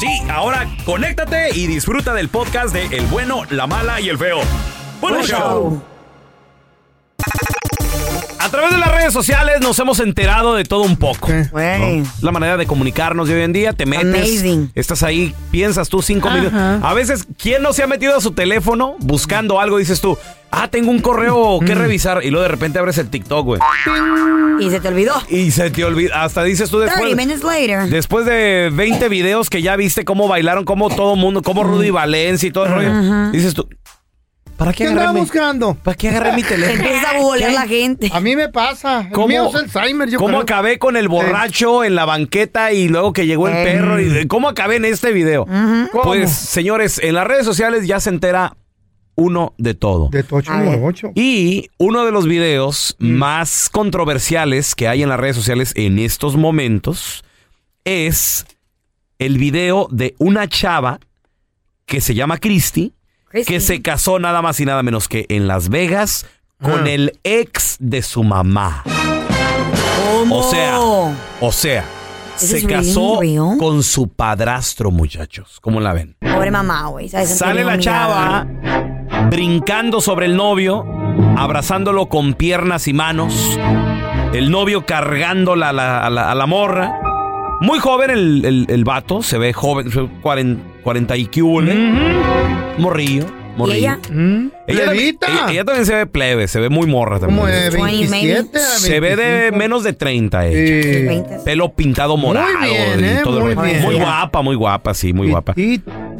Sí, ahora conéctate y disfruta del podcast de El bueno, la mala y el feo. ¡Buen show! show. A través de las redes sociales nos hemos enterado de todo un poco. Güey. La manera de comunicarnos de hoy en día, te metes, Amazing. estás ahí, piensas tú cinco Ajá. minutos. A veces, ¿quién no se ha metido a su teléfono buscando algo? Dices tú, ah, tengo un correo que revisar. Y luego de repente abres el TikTok, güey. Y se te olvidó. Y se te olvida, hasta dices tú 30 después. minutes later. Después de 20 videos que ya viste cómo bailaron, cómo todo el mundo, cómo Rudy Valencia y todo el rollo, dices tú, ¿para qué ¿Qué agarré andaba buscando? ¿para qué agarré mi teléfono? Empieza a googlear la gente. A mí me pasa. El ¿Cómo, mío es Alzheimer, yo cómo creo. acabé con el borracho en la banqueta y luego que llegó el Eh. perro? Y, ¿Cómo acabé en este video? Pues, señores, en las redes sociales ya se entera uno de todo. De tocho. Y uno de los videos Mm. más controversiales que hay en las redes sociales en estos momentos es el video de una chava que se llama Christy. Que se casó nada más y nada menos que en Las Vegas con Ah. el ex de su mamá. ¿Cómo? O sea, o sea, ¿This se is really casó real? con su padrastro, muchachos. ¿Cómo la ven? Pobre mamá, güey. ¿sabes? Sale la chava brincando sobre el novio, abrazándolo con piernas y manos. El novio cargando la, la- a, la, a la morra. Muy joven el, el- el vato, se ve joven, 40, 40 y hubo, ¿eh? Morrillo, morrillo. ella? Mm, Ella, levita. ella- ella también se ve plebe, se ve muy morra también. Como de 20 27 a se ve de 25. menos de 30 ella. Sí. 20. Pelo pintado morado. bien, y ¿eh? todo Muy bien. Muy guapa, muy guapa, sí, muy guapa.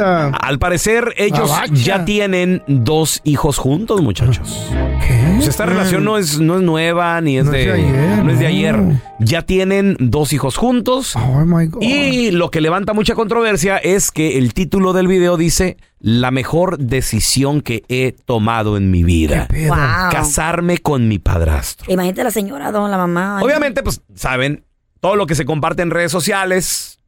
Al parecer, ellos Gabacha. ya tienen dos hijos juntos, muchachos. ¿Qué? Pues esta relación no es, no es nueva ni es, No es de, ayer, no es de no. ayer. Ya tienen dos hijos juntos. Oh my God. Y lo que levanta mucha controversia es que el título del video dice la mejor decisión que he tomado en mi vida. ¿Qué pedo? Wow. Casarme con mi padrastro. Imagínate la señora, don, la mamá. Obviamente, pues, saben, todo lo que se comparte en redes sociales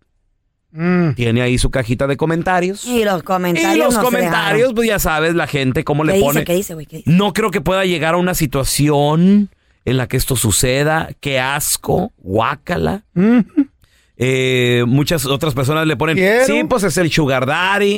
Mm. tiene ahí su cajita de comentarios. Y los comentarios. Y los no se comentarios, pues ya sabes, la gente cómo le ¿Qué pone. dice? ¿Qué dice, güey? ¿Qué dice? No creo que pueda llegar a una situación en la que esto suceda. Qué asco, guácala. Mm. Eh, muchas otras personas le ponen, Quiero. sí, pues es el sugar daddy.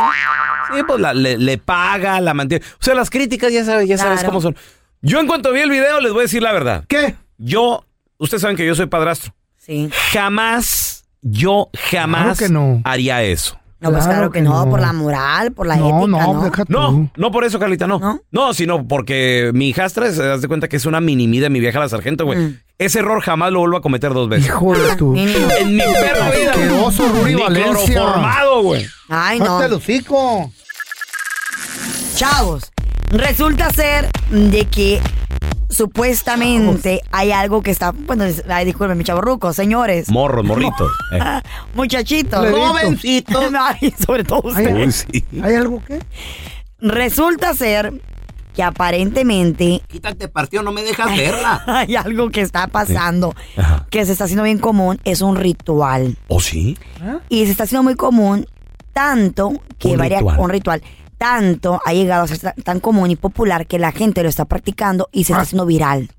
Sí, pues la- le, le paga, la mantiene. O sea, las críticas ya sabes, ya sabes Claro. cómo son. Yo en cuanto vi el video les voy a decir la verdad. ¿Qué? Yo, ustedes saben que yo soy padrastro. Sí. Jamás, yo jamás Claro que no. haría eso. No, pues Claro claro que que no, no. por la moral, por la No, ética, no, ¿no? deja tú. No, no por eso, Carlita, no. ¿No? No, sino porque mi hijastra, se das de cuenta que es una mini de mi vieja la sargento, güey. Mm. Ese error jamás lo vuelvo a cometer dos veces. Hijo de tu. Mínimo. En mi perra vida. Asqueroso, Ruri Ni Valencia. cloroformado, güey. Ay, no. Hazte el hocico. Chavos, resulta ser de que supuestamente hay algo que está. Bueno, ay, disculpen, mi chavorruco, señores. Morros, morritos. Eh. Muchachitos. Jovencitos. Ay, sobre todo usted. Ay, Uy, sí. ¿Hay algo que? Resulta ser que aparentemente Quítate partido, no me dejas verla. hay algo que está pasando que se está haciendo bien común. Es un ritual. ¿O sí? Y se está haciendo muy común, tanto que Un varía ritual. un ritual. Tanto ha llegado a ser tan- común y popular que la gente lo está practicando y se está Ah. haciendo viral.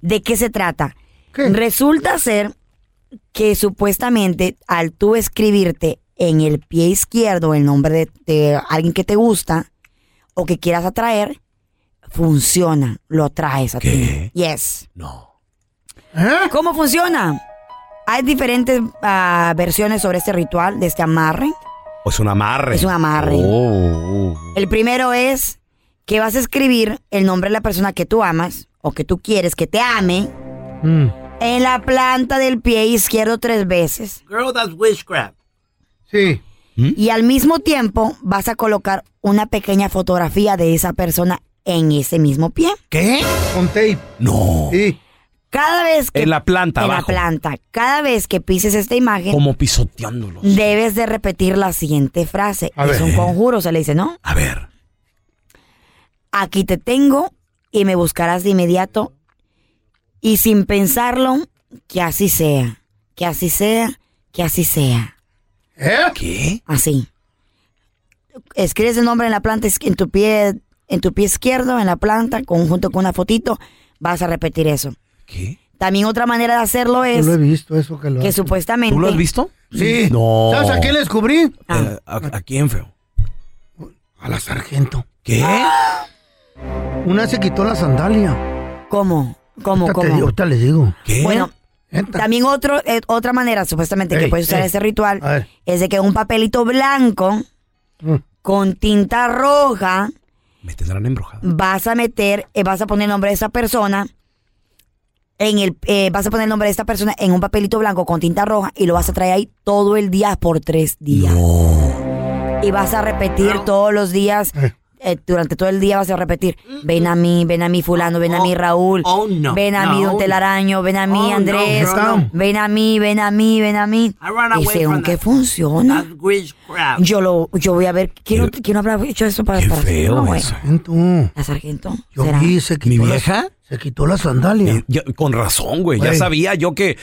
¿De qué se trata? ¿Qué? Resulta ser que supuestamente al tú escribirte en el pie izquierdo el nombre de, de alguien que te gusta o que quieras atraer, funciona, lo atraes a ¿Qué? ti. Yes. No. ¿Eh? ¿Cómo funciona? Hay diferentes ah, versiones sobre este ritual, de este amarre. O es un amarre. Es un amarre. Oh, oh. El primero es que vas a escribir el nombre de la persona que tú amas o que tú quieres que te ame Mm. en la planta del pie izquierdo tres veces. Girl, that's witchcraft. Sí. Y al mismo tiempo vas a colocar una pequeña fotografía de esa persona en ese mismo pie. ¿Qué? Con tape. No. Sí. Cada vez que... En la planta, En abajo. la planta. Cada vez que pises esta imagen, Como pisoteándolos. debes de repetir la siguiente frase. A es ver. un conjuro, se le dice, ¿no? A ver. Aquí te tengo y me buscarás de inmediato. Y sin pensarlo, que así sea. Que así sea, que así sea. ¿Eh? ¿Qué? Así. Escribes el nombre en la planta, en tu pie, en tu pie izquierdo, en la planta, con, junto con una fotito, vas a repetir eso. ¿Qué? También otra manera de hacerlo Yo es lo he visto eso que lo que hace. supuestamente... ¿Tú lo has visto? Sí. No. ¿Sabes a quién le descubrí? Ah. Eh, ¿a, a quién, feo? A la sargento. ¿Qué? Una se quitó la sandalia. ¿Cómo? ¿Cómo? Ahorita te ¿Cómo? digo, ahorita les digo. ¿Qué? Bueno, también otro, eh, otra manera supuestamente que puedes usar ey. este ritual es de que un papelito blanco Mm. con tinta roja Me tendrán embrujado. vas a meter, eh, vas a poner el nombre de esa persona en el, eh, vas a poner el nombre de esta persona en un papelito blanco con tinta roja y lo vas a traer ahí todo el día por tres días. Y vas a repetir todos los días, Eh. eh, durante todo el día vas a repetir, ven a mí, ven a mí fulano, ven a mí Raúl, oh, no, ven a mí no. Don Telaraño, ven a mí Oh, no, Andrés, no, no. ven a mí, ven a mí, ven a mí. Y según que funciona, yo lo, yo voy a ver, ¿quién, no- quién no habrá hecho eso para, Qué para feo no, eso. Sargento. La sargento. Yo ¿Será? quitó ¿Mi vieja? Se quitó la sandalia. Ya- con razón, güey. Ya sabía yo que,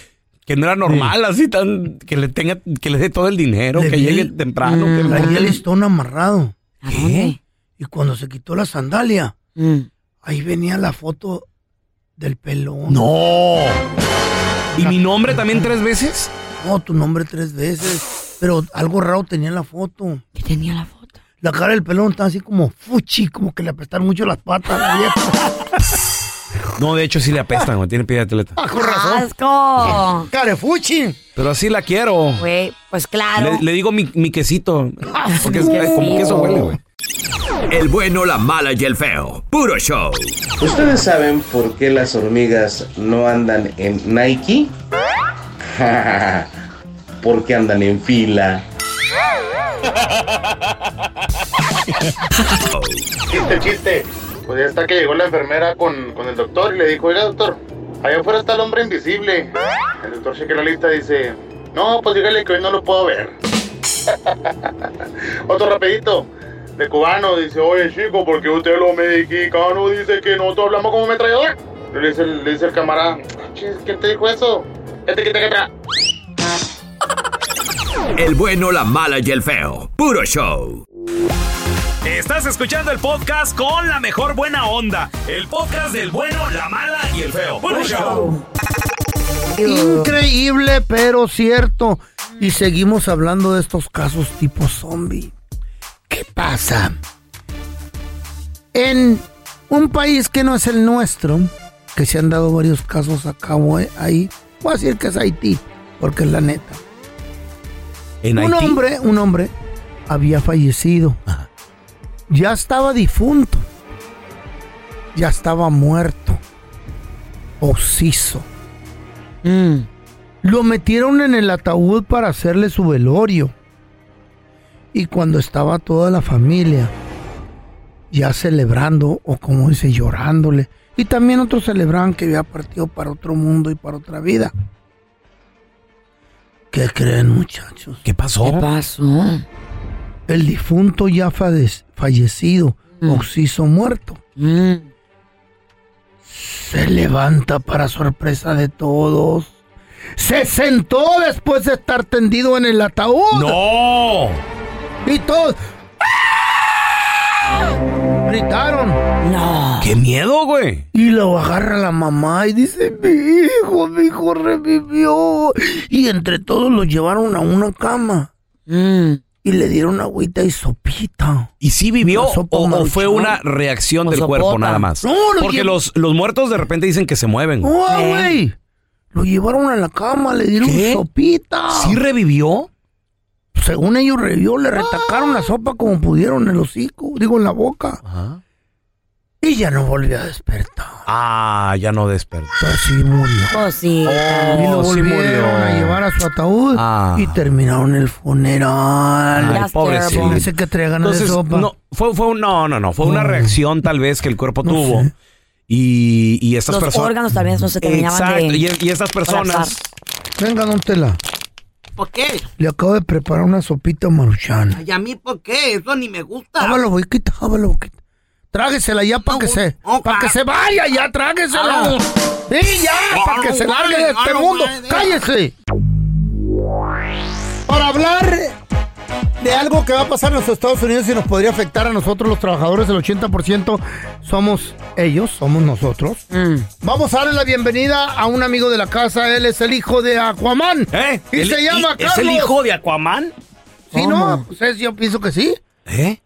que no era normal así tan que le tenga que le dé todo el dinero, Le que vi llegue el- temprano. que Traía el listón amarrado. ¿A dónde? Y cuando se quitó la sandalia, Mm. ahí venía la foto del pelón. No. ¿Y mi nombre también tres veces? No, tu nombre tres veces. Pero algo raro tenía en la foto. ¿Qué tenía la foto? La cara del pelón estaba así como fuchi, como que le apestaron mucho las patas. la vieja. No, de hecho sí le apestan, güey. Tiene pie de atleta. Ah, con razón. ¡Asco! Cara de fuchi. Pero así la quiero. Güey, pues claro. Le, le digo mi, mi quesito. Porque es que como queso huele, güey. El bueno, la mala y el feo. Puro show. ¿Ustedes saben por qué las hormigas no andan en Nike? Porque andan en fila. Chiste, chiste. Pues ya está que llegó la enfermera con, con el doctor y le dijo, oiga doctor, allá afuera está el hombre invisible. El doctor cheque la lista y dice, no, pues dígale que hoy no lo puedo ver. Otro rapidito. De cubano dice, oye chico, porque usted lo mexicano dice que nosotros hablamos como metrallador. Le dice, le dice el camarada, "Chis, ¿quién te dijo eso? Este que te queda. El bueno, la mala y el feo. Puro show. Estás escuchando el podcast con la mejor buena onda. El podcast del bueno, la mala y el feo. Show. Increíble, pero cierto. Y seguimos hablando de estos casos tipo zombie. ¿Qué pasa? En un país que no es el nuestro, que se han dado varios casos a cabo eh, ahí, voy a decir que es Haití, porque es la neta. En un Haití. hombre, un hombre había fallecido. Ya estaba difunto. Ya estaba muerto. Ociso. Mm. Lo metieron en el ataúd para hacerle su velorio. Y cuando estaba toda la familia ya celebrando, o como dice, llorándole, y también otros celebraban que había partido para otro mundo y para otra vida. ¿Qué creen, muchachos? ¿Qué pasó? ¿Qué pasó? El difunto ya fallecido, Oxiso muerto, Mm. se levanta para sorpresa de todos. Se sentó después de estar tendido en el ataúd. ¡No! Y todos. ¡Ah! Gritaron. No. ¡Qué miedo, güey! Y lo agarra la mamá y dice, mi hijo, mi hijo revivió. Y entre todos lo llevaron a una cama. Mm. Y le dieron agüita y sopita. ¿Y sí vivió o, fue una reacción O del sopota. cuerpo nada más? No, lo Porque los, los muertos de repente dicen que se mueven. No, ¿Eh? güey. Lo llevaron a la cama, le dieron ¿Qué? sopita. ¿Sí revivió? Según ellos revivió, le retacaron la sopa como pudieron en el hocico, digo en la boca. Ajá. Y ya no volvió a despertar. Ah, ya no despertó. Así murió. Oh, sí. y lo Oh, sí volvieron murió. a llevar a su ataúd Ah. y terminaron el funeral. Ay, pobrecito. Dice que traía ganas de sopa. no, fue, fue un- no, no, no, fue una Oh. reacción tal vez que el cuerpo No tuvo. sé. Y, y estas Los personas. órganos también no se terminaban Exacto. de Y, y estas personas. Venga, don Tela. ¿Por qué? Le acabo de preparar una sopita maruchan. ¿Y a mí por qué? Eso ni me gusta. Ábalo, boquita, ábalo, boquita. Tráguesela ya para que se, para que se vaya, ya tráguesela. Sí, ya, para que se largue de este mundo. Cállese. Para hablar de algo que va a pasar en los Estados Unidos y nos podría afectar a nosotros los trabajadores, el 80% somos ellos, somos nosotros. Mm. Vamos a darle la bienvenida a un amigo de la casa, él es el hijo de Aquaman. ¿Eh? Y ¿El- se llama ¿Es Carlos. el hijo de Aquaman? Sí, no, pues es- yo pienso que sí. ¿Eh?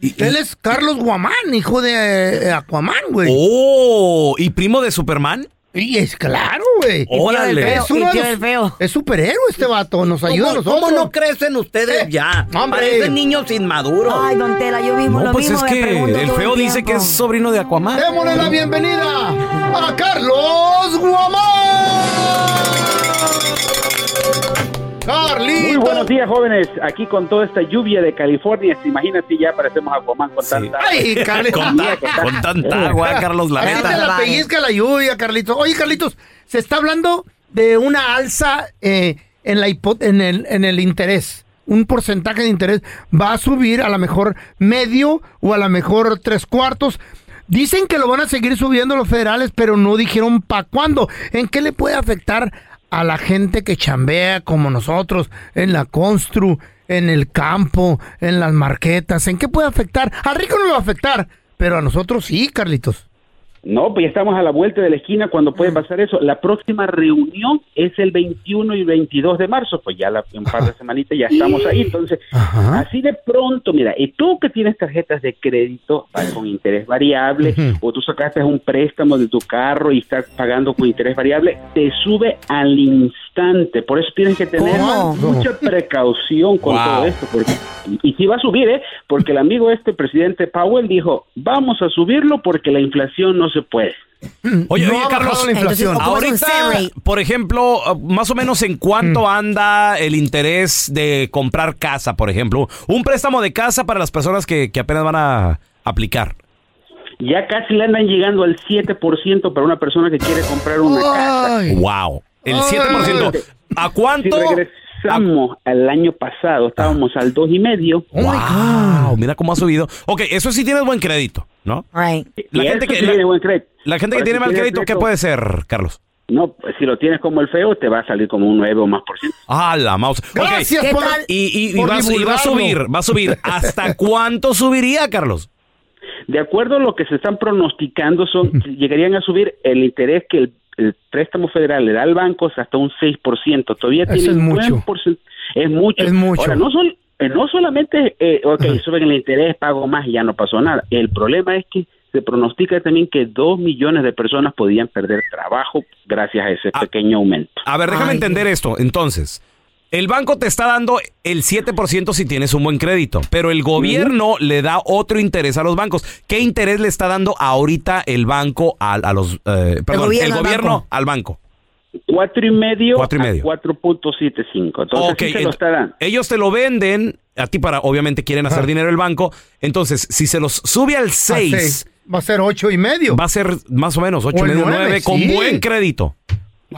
Y- Él es Carlos Guamán, hijo de eh, Aquaman, güey. Oh, ¿y primo de Superman? Y es claro, güey. Órale. Es uno de los- feo. Es superhéroe este vato, nos ayuda a ¿Cómo, nosotros. cómo no crecen ustedes Eh, ya? hombre. Parecen niños inmaduros. Ay, don Tela, yo mismo No, lo pues mismo es que el feo dice que es sobrino de Aquaman. Démosle la bienvenida a Carlos Guamán. Carlito. Muy buenos días, jóvenes. Aquí con toda esta lluvia de California, se imagina si ya parecemos Aquaman con Sí. tanta... Ay, Carlitos. Con, ta- con tanta agua, Carlos, la neta. la pellizca la lluvia, Carlitos. Oye, Carlitos, se está hablando de una alza eh, en, la hipo- en, el, en el interés. Un porcentaje de interés va a subir a lo mejor medio o a lo mejor tres cuartos. Dicen que lo van a seguir subiendo los federales, pero no dijeron para cuándo. ¿En qué le puede afectar a la gente que chambea como nosotros en la constru, en el campo, en las marquetas? ¿En qué puede afectar? Al rico no le va a afectar, pero a nosotros sí, Carlitos. No, pues ya estamos a la vuelta de la esquina cuando puede pasar eso. La próxima reunión es el 21 y 22 de marzo, pues ya la, un par de semanitas ya estamos ahí. Entonces, Ajá. así de pronto, mira, y tú que tienes tarjetas de crédito ah, con interés variable, o tú sacaste un préstamo de tu carro y estás pagando con interés variable, te sube al instante. Por eso tienes que tener ¿Cómo? mucha precaución con Wow. todo esto. Porque, y, sí va a subir, ¿eh? Porque el amigo este, presidente Powell, dijo, vamos a subirlo porque la inflación no se puede. Oye, No oye, ha Carlos, la inflación. Entonces, ¿Cómo es un set ahorita, por ejemplo, más o menos en cuánto Mm. anda el interés de comprar casa, por ejemplo. Un préstamo de casa para las personas que, que apenas van a aplicar. Ya casi le andan llegando al 7% para una persona que quiere comprar una casa. Wow. El Ay. 7%. ¿A Si cuánto? regresamos al año pasado, estábamos al 2,5%. Oh my Wow, mira cómo ha subido. Ok, eso sí tienes buen crédito, ¿no? Right. La Y gente que- sí la- tiene buen crédito. La gente que tiene si mal crédito, ¿qué puede ser, Carlos? No, pues, si lo tienes como el feo, te va a salir como un 9 o más por ciento. Ah, la mouse. Gracias ¿Qué por... Y, y- va, a- y va a subir, va a subir. ¿Hasta cuánto subiría, Carlos? De acuerdo a lo que se están pronosticando, son llegarían a subir el interés que el, el préstamo federal le da al banco es hasta un 6%. Todavía Eso tiene es un mucho. Es mucho. Es mucho. Ahora, no, sol- eh, no solamente, eh, ok, suben el interés, pago más y ya no pasó nada. El problema es que se pronostica también que dos millones de personas podían perder trabajo gracias a ese Ah. pequeño aumento. A ver, déjame Ay, entender esto. Entonces, el banco te está dando el 7% si tienes un buen crédito, pero el gobierno le da otro interés a los bancos. ¿Qué interés le está dando ahorita el banco a, a los... eh, perdón, gobierno el al gobierno banco. al banco? Cuatro y medio, Cuatro y medio. a 4.75. Entonces sí se lo dando. ellos te lo venden a ti para, obviamente quieren hacer Ajá. dinero el banco. Entonces, si se los sube al A 6, seis. Va a ser ocho y medio. va a ser más o menos 8 O el medio, nueve, 9 con sí. buen crédito.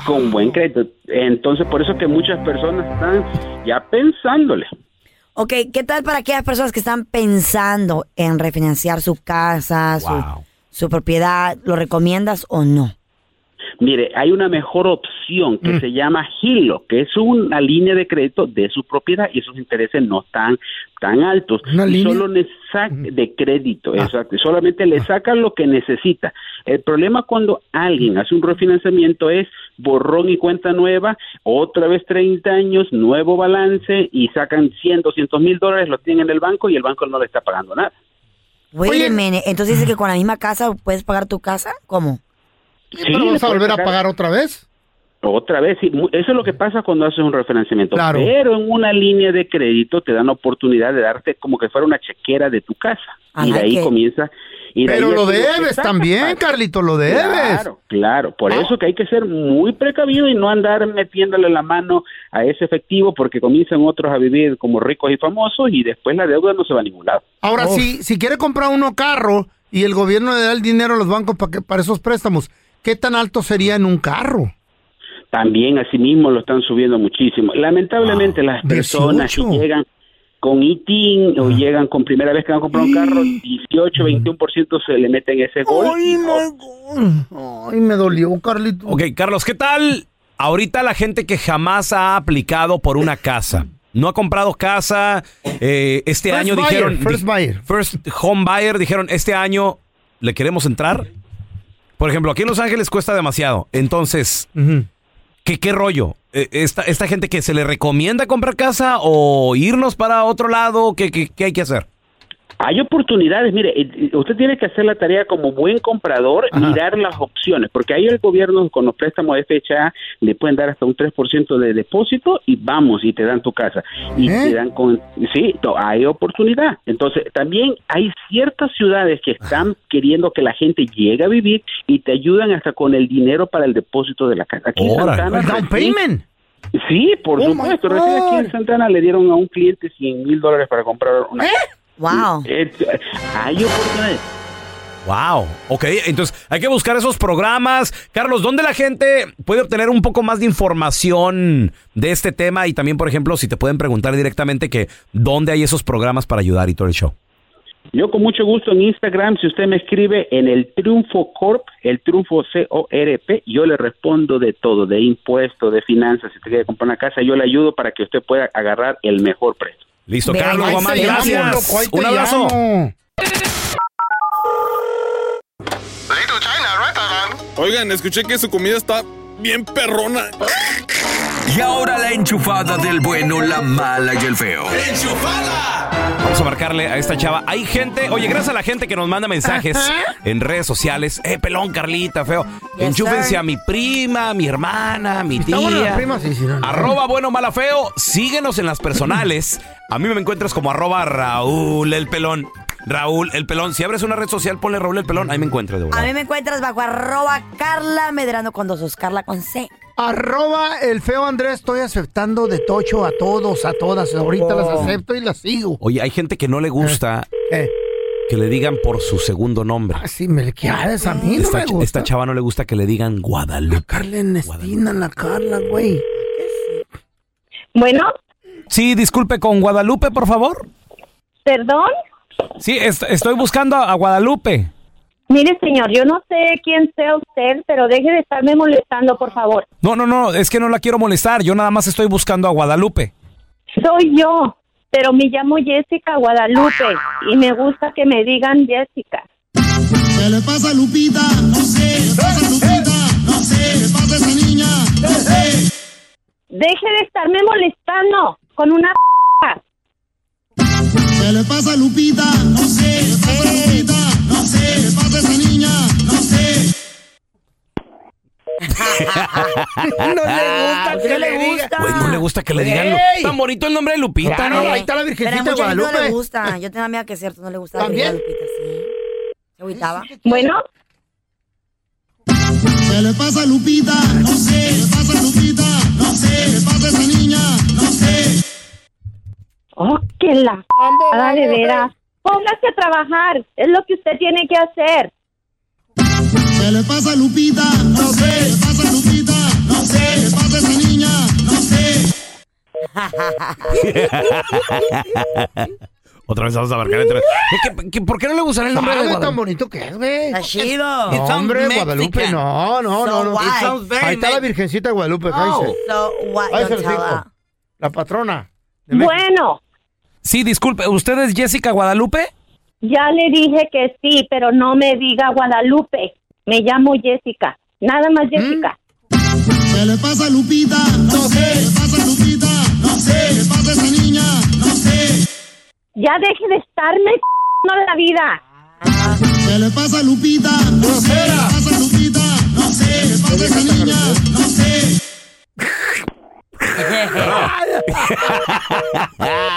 Con buen crédito. Entonces, por eso que muchas personas están ya pensándole. Ok, ¿qué tal para aquellas personas que están pensando en refinanciar su casa, su, propiedad? ¿Lo recomiendas o no? Mire, hay una mejor opción que Mm. se llama Hilo, que es una línea de crédito de su propiedad y esos intereses no están tan altos. ¿Una Y línea? Solo le saca de crédito, Ah. exacto. Solamente le sacan lo que necesita. El problema cuando alguien hace un refinanciamiento es borrón y cuenta nueva, otra vez 30 años, nuevo balance y sacan 100, 200 mil dólares, lo tienen en el banco y el banco no le está pagando nada. Wait Oye. a minute. Entonces dice que con la misma casa puedes pagar tu casa. ¿Cómo? Sí, ¿Pero vamos a volver a pagar otra vez? Otra vez, sí, eso es lo que pasa cuando haces un refinanciamiento. Claro. Pero en una línea de crédito te dan la oportunidad de darte como que fuera una chequera de tu casa. I y de ahí comienza. Y de Pero ahí lo debes también. Carlito, lo debes. Claro, claro. Por eso que hay que ser muy precavido y no andar metiéndole la mano a ese efectivo porque comienzan otros a vivir como ricos y famosos y después la deuda no se va a ningún lado. Ahora, Uf. si, si quiere comprar uno carro y el gobierno le da el dinero a los bancos para, que, para esos préstamos, ¿qué tan alto sería en un carro? También asimismo lo están subiendo muchísimo. Lamentablemente las personas que 18. llegan con ITIN o llegan con primera vez que van a comprar un carro, 18, 21% se le meten ese gol. Ay, my God. Ay, me dolió, Carlito. Ok, Carlos, ¿qué tal ahorita la gente que jamás ha aplicado por una casa? No ha comprado casa, eh, este First año buyer, dijeron... first buyer. First home buyer, dijeron, este año le queremos entrar. Por ejemplo, aquí en Los Ángeles cuesta demasiado. Entonces. ¿qué, qué rollo? Eh, Esta, esta gente que se le recomienda comprar casa o irnos para otro lado, ¿qué, qué- qué hay que hacer? Hay oportunidades, mire, eh, eh, usted tiene que hacer la tarea como buen comprador, mirar las opciones, porque ahí el gobierno con los préstamos de FHA le pueden dar hasta un 3% de depósito y vamos, y te dan tu casa. Y ¿Eh? te dan con, sí, hay oportunidad. Entonces, también hay ciertas ciudades que están queriendo que la gente llegue a vivir y te ayudan hasta con el dinero para el depósito de la casa. Aquí Órale. Santana, El down payment. Sí, por Oh, supuesto. Recién aquí en. Santana le dieron a un cliente 100 mil dólares para comprar una Wow. eh, hay oportunidades. Wow, ok, entonces hay que buscar esos programas. Carlos, ¿dónde la gente puede obtener un poco más de información de este tema? Y también, por ejemplo, si te pueden preguntar directamente que dónde hay esos programas para ayudar y todo el show. Yo con mucho gusto en Instagram, si usted me escribe en el Triunfo Corp, el Triunfo C-O-R-P, yo le respondo de todo, de impuestos, de finanzas, si usted quiere comprar una casa, yo le ayudo para que usted pueda agarrar el mejor precio. Listo, Carlos Guamán, gracias. loco, Un abrazo. llamo. Oigan, escuché que su comida está bien perrona. Y ahora la enchufada del bueno, la mala y el feo. Vamos a marcarle a esta chava. Hay gente, oye, gracias a la gente que nos manda mensajes en redes sociales. Eh, pelón, Carlita, feo. Yes, Enchúfense sir. a mi prima, a mi hermana, a mi la tía. prima, sí, sí, no, no. Arroba bueno, mala, feo. Síguenos en las personales. A mí me encuentras como arroba Raúl el pelón. Raúl el pelón. Si abres una red social, ponle Raúl el pelón. Ahí me encuentras de A verdad. mí me encuentras bajo arroba Carla Medrano con dos sos Carla con C. Arroba el feo Andrés, estoy aceptando de tocho a todos, a todas. Ahorita las acepto y las sigo. Oye, hay gente que no le gusta Eh, que le digan por su segundo nombre. así me le quieres a mí, no Esta, me ch- gusta. esta chava no le gusta que le digan Guadalupe. Carla Ernestina, la Carla, güey. Bueno, Sí, disculpe, con Guadalupe, por favor. perdón. Sí, est- estoy buscando a Guadalupe. Mire, señor, yo no sé quién sea usted, pero deje de estarme molestando, por favor. No, no, no, es que no la quiero molestar. Yo nada más estoy buscando a Guadalupe. Soy yo, pero me llamo Jessica Guadalupe y me gusta que me digan Jessica. ¿Qué le pasa a Lupita? No sé, ¿qué le pasa a Lupita? No sé, ¿qué pasa a esa niña? No sé. Deje de estarme molestando con una ¿Qué le pasa a Lupita? No sé, ¿qué le pasa a Lupita? No sé, ¿qué pasa a esa niña? No sé. No le gusta ¿Por qué no le gusta? Güey, no le gusta que le digan. lo- Ey. Tan bonito el nombre de Lupita, Claro, ¿no? ahí está la Pero a Virgencita de mucha gente no le Guadalupe. gusta. Yo tengo amiga que es cierto, no le gusta. ¿También? Lupita, sí. Se agüitaba. Bueno, ¿Qué le pasa a Lupita? No sé, ¿qué le pasa a Lupita? No sé, ¿qué pasa a esa niña? No sé. Oh, que la f- de veras. Póngase a trabajar, es lo que usted tiene que hacer. ¿Qué le pasa a Lupita? No sé, ¿qué le pasa a Lupita? No sé, ¿qué pasa a esa niña? No sé. Otra vez vamos a marcar entre. ¿Qué- qué- qué- por qué no le gustará el nombre de ¿Sabe tan Guadalupe? bonito que es, güey? Está chido. No, hombre, Guadalupe, no, no, no, So no. Ahí está la Virgencita de Guadalupe, Oh. So what? Don't se lo digo. La patrona. Bueno, Sí, disculpe, ¿usted es Jessica Guadalupe? ya le dije que sí, pero no me diga Guadalupe. Me llamo Jessica. Nada más Jessica. ¿Qué le pasa a Lupita? No sé, ¿qué pasa a Lupita? No sé, ¿qué pasa a esa niña? No sé. Ya deje de estarme no la vida. ¿Qué le pasa a Lupita? No sé, ¿qué le pasa a Lupita? No sé, ¿qué pasa a esa niña? No sé.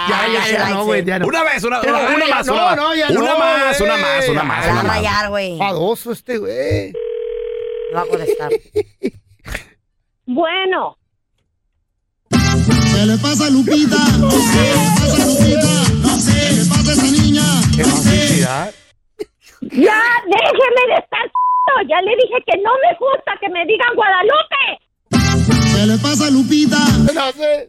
Ya, ya, ya, no, güey, ya no. Una vez, una, una, una ya, más, no, una más. no, ya Una no, más, una más, una más, Se va una a más. rayar, güey. Fadoso este, güey. No va a contestar. Bueno, ¿Qué le pasa a Lupita? No sé, ¿qué pasa a Lupita? No sé, ¿qué pasa a esa niña? Qué No sé. felicidad. Ya, déjeme de estar Ya le dije que no me gusta que me digan Guadalupe. ¿Qué le pasa a Lupita? No sé.